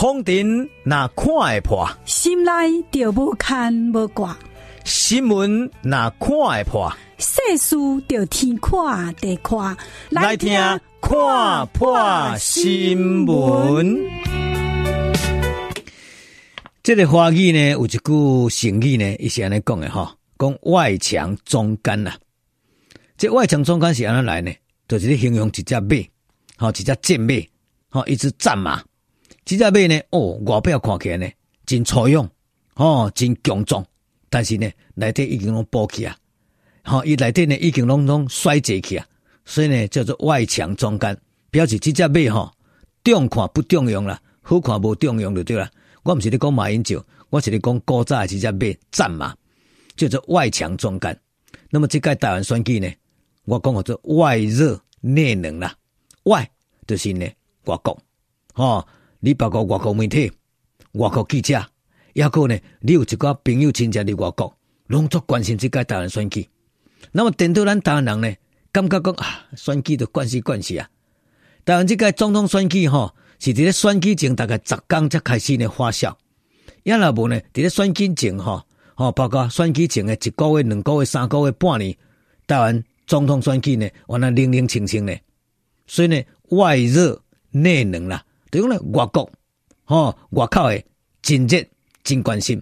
风尘那看会破，心内就无牵无挂；新闻那看会破，世事就天看地看。来听看破新闻。这个话语呢，有一句成语呢，伊是安尼讲的吼，讲外强中干呐。这外强中干是安怎来呢？就是咧形容一只马，吼，一只健马，吼，一只战马。即只马呢，哦，外表看起来呢，真粗勇，哦，真强壮，但是呢，内底已经拢补起啊，好，伊内底呢已经拢拢衰竭去啊，所以呢，叫做外强中干，表示即只马吼，中看不中用啦，好看无中用就对啦。我毋是咧讲马英九，我是咧讲古早的即只马战马，叫做外强中干。那么这届台湾选举呢，我讲叫做外热内冷啦，外就是呢外国，哦。你包括外国媒体、外国记者，抑个呢，你有一寡朋友亲戚伫外国，拢足关心这届台湾选举。那么等到咱台湾人呢，感觉讲啊，选举的关系关系啊。台湾这届总统选举吼，是伫咧选举前大概十天才开始呢发酵。也若无呢，伫咧选举前吼，吼包括选举前的一个月、两个月、三个月、半年，台湾总统选举呢，完了零零清清呢。所以呢，外热内冷啦。对讲咧，外国，吼外口诶，真热真关心，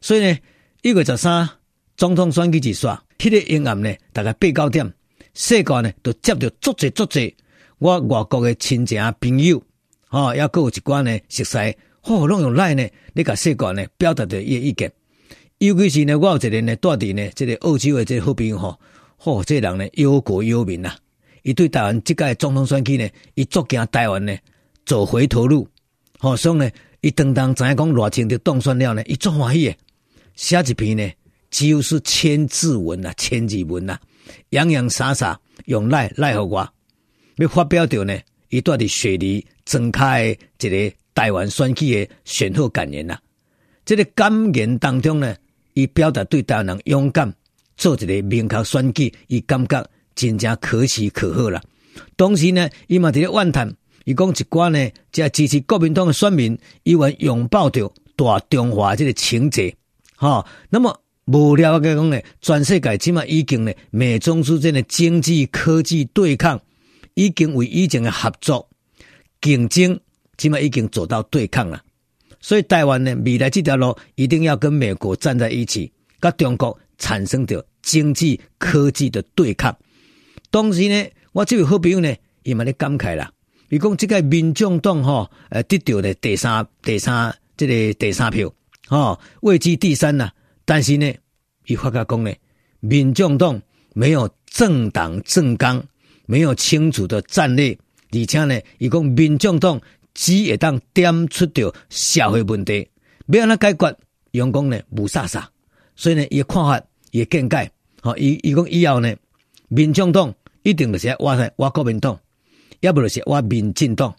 所以呢，一月十三总统选举一煞，迄个阴暗呢，大概八九点，世界呢都接到足侪足侪，我外国诶亲戚朋友，吼，抑阁有一寡呢熟悉，吼，拢用来呢，你甲世界呢表达着伊诶意见，尤其是呢，我有一个呢住伫呢，即个澳洲诶即个好朋友吼，吼，这个人呢忧国忧民啊，伊对台湾即届总统选举呢，伊足惊台湾呢。走回头路，好，所以呢，伊当当知影讲偌清的当选了呢，伊足欢喜诶，写一篇呢，几乎是千字文啊，千字文啊，洋洋洒洒用来来互我，要发表着呢，伊住伫雪梨增开一个台湾选举诶选后感言呐，这个感言当中呢，伊表达对台湾人勇敢做一个明确选举，伊感觉真正可喜可贺啦。同时呢，伊嘛伫咧怨叹。伊讲一寡呢，即支持国民党的选民，伊愿拥抱着大中华这个情节，哈。那么无聊个讲呢，全世界起码已经呢，美中之间的经济科技对抗，已经为以前的合作竞争，起码已经走到对抗了。所以台湾呢，未来这条路一定要跟美国站在一起，跟中国产生着经济科技的对抗。同时呢，我这位好朋友呢，伊嘛咧感慨啦。伊讲即个民众党吼，呃，得到的第三、第三，这个第三票，吼，位居第三呐。但是呢，伊发觉讲呢，民众党没有政党政纲，没有清楚的战略，而且呢，伊讲民众党只会当点出着社会问题，要安怎解决，用讲呢无啥啥。所以呢，伊看法，伊见解，吼，伊伊讲以后呢，民众党一定就是挖在挖国民党。要不就是我民进党，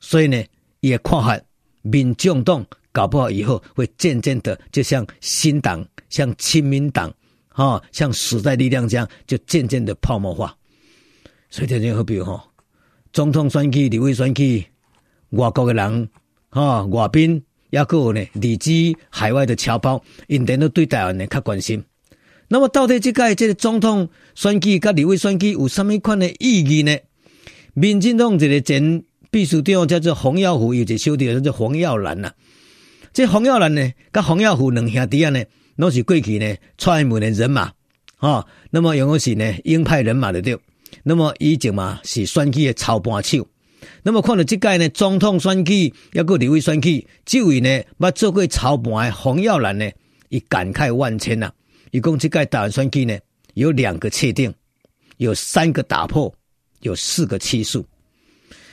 所以呢，也看法，民进党搞不好以后会渐渐的，就像新党、像亲民党、哈，像时代力量这样，就渐渐的泡沫化。所以，条件好比哈，总统选举、立委选举，外国的人哈，外宾也阁有呢，嚟自海外的侨胞，因哋都对台湾呢较关心。那么，到底这个这个总统选举跟立委选举有什么款的意义呢？民进党一个前秘书长叫做洪耀福，有一个兄弟叫做洪耀兰呐。这洪耀兰呢，跟洪耀福两兄弟啊呢，拢是过去呢蔡英文的人马啊、那么用的是呢鹰派人马的对。那么以前嘛是选举的操盘手。那么看到这届呢总统选举，抑个立委选举，这位呢捌做过操盘的洪耀兰呢，伊感慨万千呐。伊讲这届台湾选举呢，有两个确定，有三个打破。有四个期数。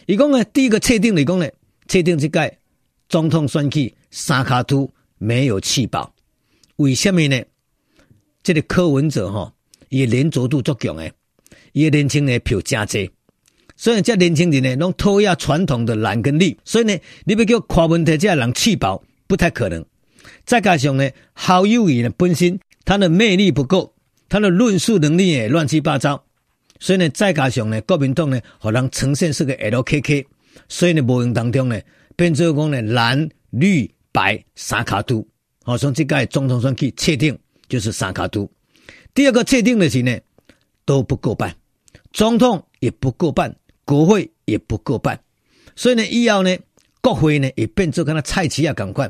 一共呢，第一个确定的讲呢，确定这个总统选举三卡都没有弃保，为什么呢？这个柯文哲哈，伊连着度足强诶，伊年轻人票真侪，所以这年轻人呢，拢讨厌传统的蓝跟绿，所以呢，你要叫柯文哲这人弃保不太可能。再加上呢，好友宜呢本身他的魅力不够，他的论述能力也乱七八糟，所以呢，再加上呢，国民党呢，可能呈现是个 LKK，所以呢，无形当中呢，变做讲呢，蓝绿白三卡都，好，从这个总统选举确定就是三卡都。第二个确定的是呢，都不过半，总统也不过半，国会也不过半，所以呢，以后呢，国会呢也变做跟他蔡奇亚同款。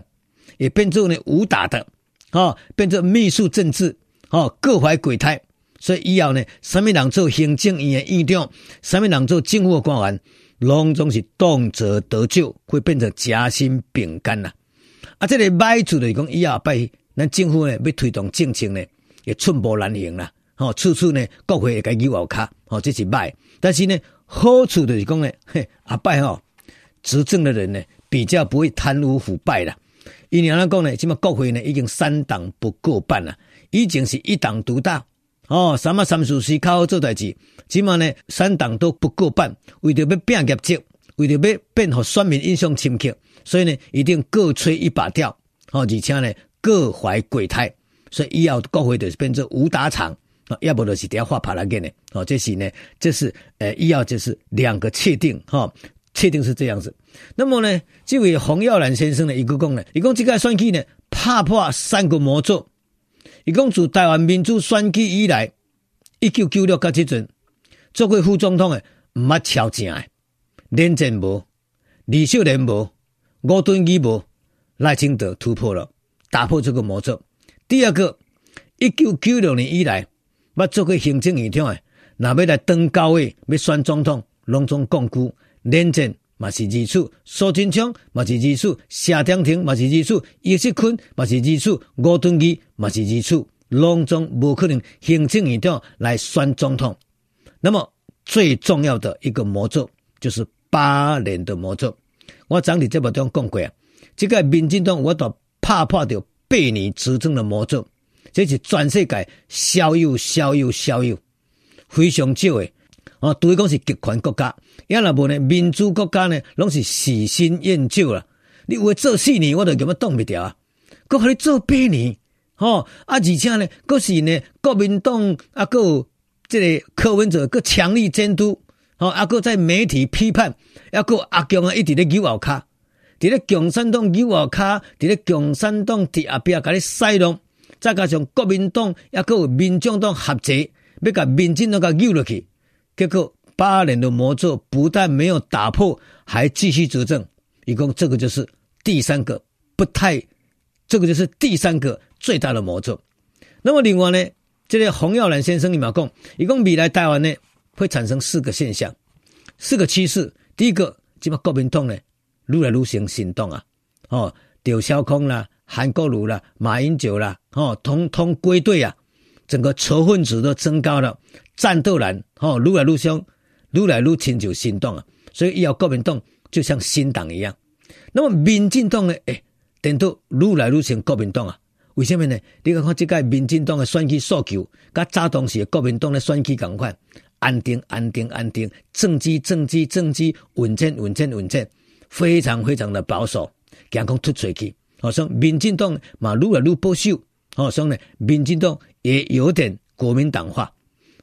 也变做呢武打的，哦，变做秘书政治，哦，各怀鬼胎，所以以后呢，什么人做行政院的院长，什么人做政府的官员，拢总是动辄得咎，会变成夹心饼干呐。啊，这个歹处就是讲以后拜咱政府呢要推动政策呢，也寸步难行啦。哦，处处呢国会也该扭后卡，哦，这是歹。但是呢，好处就是讲呢，嘿，阿拜哈执政的人呢，比较不会贪污腐败啦。因为安怎讲呢，即么国会呢已经三党不过半了，已经是一党独大哦。什么三事四靠好做代志，即么呢三党都不过半，为着要拼业绩，为着要变互选民印象深刻，所以呢一定各吹一把调哦，而且呢各怀鬼胎，所以以后国会就是变成武打场啊，要不就是底下画帕拉给呢哦，这是呢这是呃以后就是两个确定哈。哦确定是这样子，那么呢，这位洪耀兰先生呢，一个讲呢，一共这个选举呢，打破三个魔咒，一共自台湾民主选举以来，一九九六到这阵，做过副总统的唔捌超正的，连战无，李秀莲无，吴敦义无，赖清德突破了，打破这个魔咒。第二个，一九九六年以来，捌做过行政院长的，那要来登高位要选总统，拢总巩固。连战嘛是二处，苏贞昌嘛是二处，谢长廷嘛是二处，叶锡坤嘛是二处，吴敦义嘛是二处，拢总无可能行政院长来选总统。那么最重要的一个魔咒就是八年的魔咒。我昨天在节目中讲过啊，这个民进党我都怕怕掉八年执政的魔咒，这是全世界少有少有少有非常少的。哦，对于讲是极权国家，也若无呢，民主国家呢，拢是喜新厌旧啦。你有诶做四年，我都根本挡不掉啊！搁互你做八年，吼啊！而且呢，搁是呢，国民党啊，搁有这个柯文哲，搁强力监督，吼啊，搁在媒体批判，啊，搁阿强啊，一直咧扭后骹，伫咧共产党扭后骹，伫咧共产党伫后壁甲你塞弄，再加上国民党啊，搁有民众党合作，要甲民进党甲扭落去。结果八年的魔咒不但没有打破，还继续执政。一共这个就是第三个不太，这个就是第三个最大的魔咒。那么另外呢，这个洪耀兰先生你们讲，一共未来台湾呢会产生四个现象，四个趋势。第一个，即么国民党呢愈来愈行行动啊，哦，刘小空啦、韩国瑜啦、马英九啦，哦，统统归队啊。整个仇恨值都增高了，战斗蓝哦，愈来愈凶，愈来愈亲就行动啊！所以以后国民党就像新党一样。那么民进党呢？诶，等到愈来愈像国民党啊？为什么呢？你看看这个民进党的选举诉求，跟早当时国民党的选举同款，安定、安定、安定，政绩、政绩、政绩，稳健、稳健、稳健，非常非常的保守，惊讲突出去。好像民进党嘛，愈来愈保守。好像呢，民进党。也有点国民党化，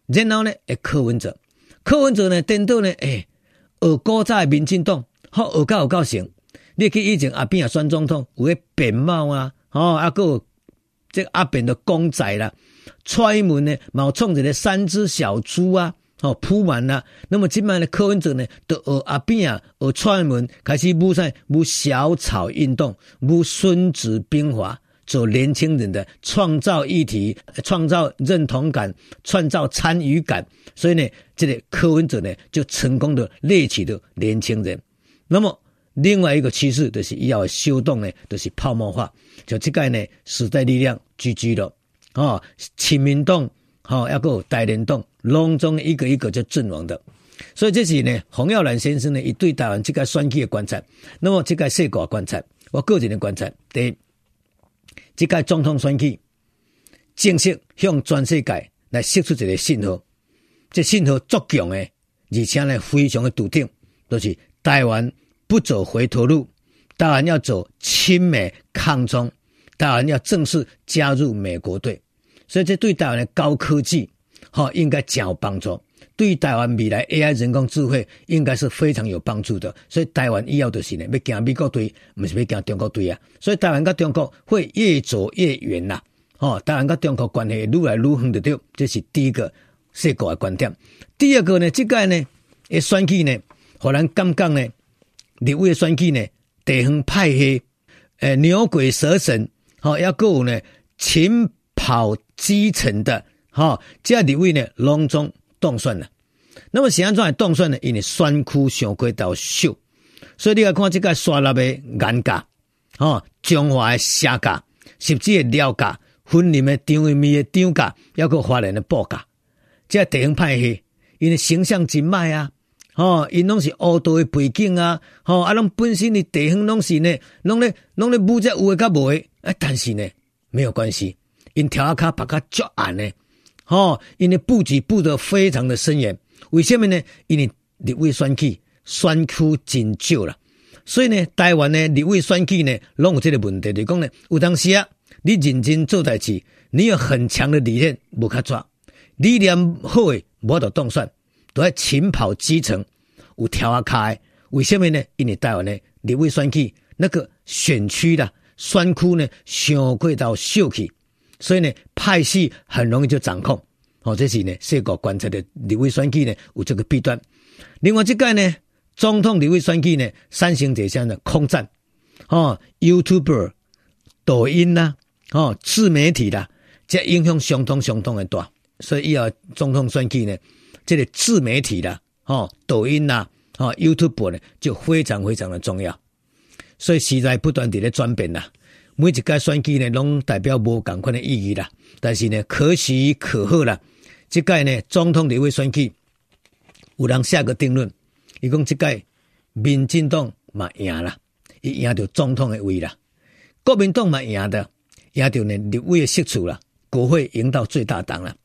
然后呢，诶，柯文哲，柯文哲呢，颠倒呢，诶，而古早民进党，好而高而高行，你去以前阿扁也选总统，有个扁帽啊，哦，啊个这阿扁的公仔啦，踹门呢，冒冲着的三只小猪啊，哦，铺满了，那么今麦呢，柯文哲呢，都学阿扁啊，学踹门，开始舞赛舞小草运动，舞孙子兵法。做年轻人的创造议题，创造认同感，创造参与感，所以呢，这个柯文哲呢就成功的猎取了年轻人。那么另外一个趋势就是要修动呢，就是泡沫化。就这个呢，时代力量 GG 了啊，亲民党好，要够带联动，隆中一个一个就阵亡的。所以这是呢，洪耀兰先生呢，伊对台湾这个选举的观察。那么这个世界观察，我个人的观察，第一，这届总统选举正式向全世界来释出一个信号，这信号足强的，而且呢非常的笃定，就是台湾不走回头路，台湾要走亲美抗中，台湾要正式加入美国队。所以这对台湾的高科技，哈，应该较有帮助。对台湾未来 AI 人工智慧应该是非常有帮助的，所以台湾以后就是呢，要跟美国队，不是要跟中国队啊。所以台湾跟中国会越走越远呐，哦，台湾跟中国关系越来越远的对，这是第一个世界的观点。第二个呢，这个呢，诶，选举呢，互人感觉呢，立委选举呢，地方派系，诶，牛鬼蛇神，好，要够呢，勤跑基层的，哈，这立委呢，隆重。动算了，那么是安怎样动算呢？因为选区上过到小，所以你要看这个刷立的颜价，哦，中华的社价，甚至的料价，分林的张为民的张价，要个华人的报价，这地方派系，因为形象真卖啊，哦，因拢是黑道的背景啊，哦，啊，拢本身的地方拢是呢，拢咧拢咧武者有的甲无的，哎，但是呢，没有关系，因跳下卡把较足硬呢。哦，因为布局布得非常的深远，为什么呢？因为立委选举选区真少了，所以呢，台湾呢立委选举呢，拢有这个问题，就是讲呢，有当时啊，你认真做代志，你有很强的理念，无卡抓，理念好诶，无得动算，都要勤跑基层，有条啊开，为什么呢？因为台湾呢立委选举那个选区啦选区呢，上过到小去。所以呢，派系很容易就掌控，哦，这是呢，世界观察的立委选举呢有这个弊端。另外这个呢，总统立委选举呢，三星这项的空战，哦，YouTuber、抖音呐，哦，自媒体啦，这影响相当相当的大。所以以后总统选举呢，这个自媒体啦，哦，抖音呐，哦，YouTuber 呢，就非常非常的重要。所以时代不断地在转变呐。每一届选举呢，拢代表无共款的意义啦。但是呢，可喜可贺啦。这届呢，总统立委选举有人下个定论，伊讲这届民进党嘛赢啦，伊赢到总统的位啦。国民党嘛赢的，赢到呢立委的席次啦，国会赢到最大党啦。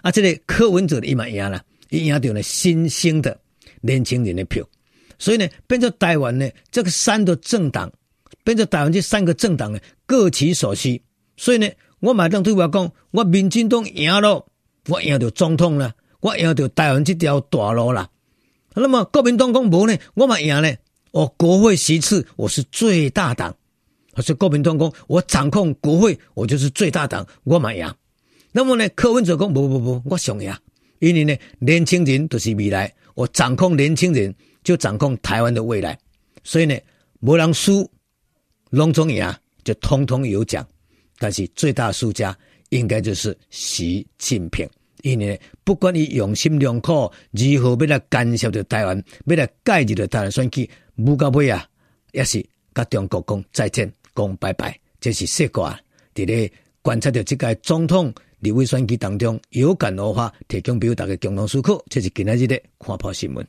啊，这个柯文哲伊嘛赢啦，伊赢到呢新兴的年轻人的票，所以呢，变成台湾呢这个三个政党。变成台湾这三个政党呢，各取所需。所以呢，我马上对外讲，我民进党赢了，我赢到总统了，我赢到台湾这条大路了。那么国民党讲无呢，我嘛赢呢，我国会席次我是最大党。所以国民党讲，我掌控国会，我就是最大党，我嘛赢。那么呢，柯文哲讲不不不，我上赢，因为呢，年轻人都是未来，我掌控年轻人，就掌控台湾的未来。所以呢，无人输。拢总赢就通通有奖，但是最大输家应该就是习近平，因为不管你用心良苦，如何要来干涉着台湾，要来介入着台湾选举，无到尾啊，也是甲中国讲再见，讲拜拜，这是世界伫咧观察着这届总统立委选举当中有感而发，提供给大家共同思考，这是今仔日的看破新闻。